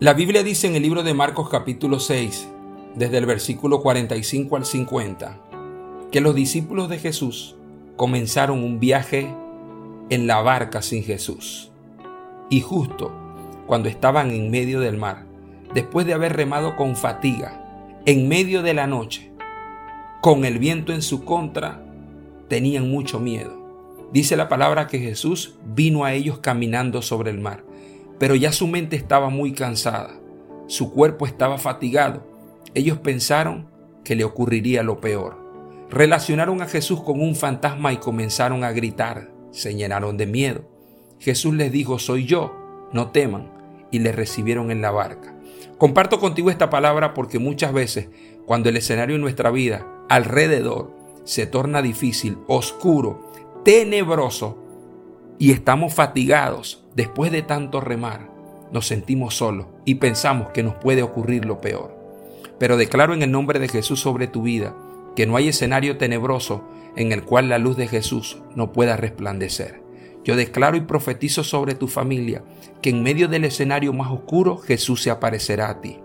La Biblia dice en el libro de Marcos capítulo 6, desde el versículo 45 al 50, que los discípulos de Jesús comenzaron un viaje en la barca sin Jesús. Y justo cuando estaban en medio del mar, después de haber remado con fatiga, en medio de la noche, con el viento en su contra, tenían mucho miedo. Dice la palabra que Jesús vino a ellos caminando sobre el mar pero ya su mente estaba muy cansada, su cuerpo estaba fatigado. Ellos pensaron que le ocurriría lo peor. Relacionaron a Jesús con un fantasma y comenzaron a gritar, se llenaron de miedo. Jesús les dijo, soy yo, no teman, y le recibieron en la barca. Comparto contigo esta palabra porque muchas veces, cuando el escenario en nuestra vida alrededor se torna difícil, oscuro, tenebroso, y estamos fatigados después de tanto remar, nos sentimos solos y pensamos que nos puede ocurrir lo peor. Pero declaro en el nombre de Jesús sobre tu vida que no hay escenario tenebroso en el cual la luz de Jesús no pueda resplandecer. Yo declaro y profetizo sobre tu familia que en medio del escenario más oscuro Jesús se aparecerá a ti.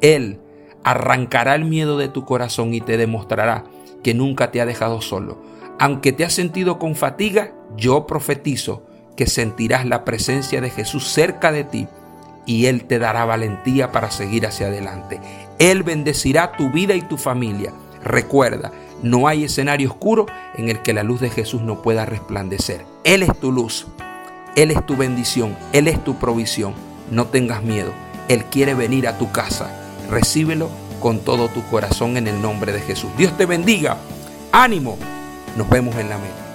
Él arrancará el miedo de tu corazón y te demostrará que nunca te ha dejado solo. Aunque te has sentido con fatiga, yo profetizo que sentirás la presencia de Jesús cerca de ti y Él te dará valentía para seguir hacia adelante. Él bendecirá tu vida y tu familia. Recuerda, no hay escenario oscuro en el que la luz de Jesús no pueda resplandecer. Él es tu luz, Él es tu bendición, Él es tu provisión. No tengas miedo, Él quiere venir a tu casa. Recíbelo con todo tu corazón en el nombre de Jesús. Dios te bendiga. Ánimo. Nos vemos en la meta.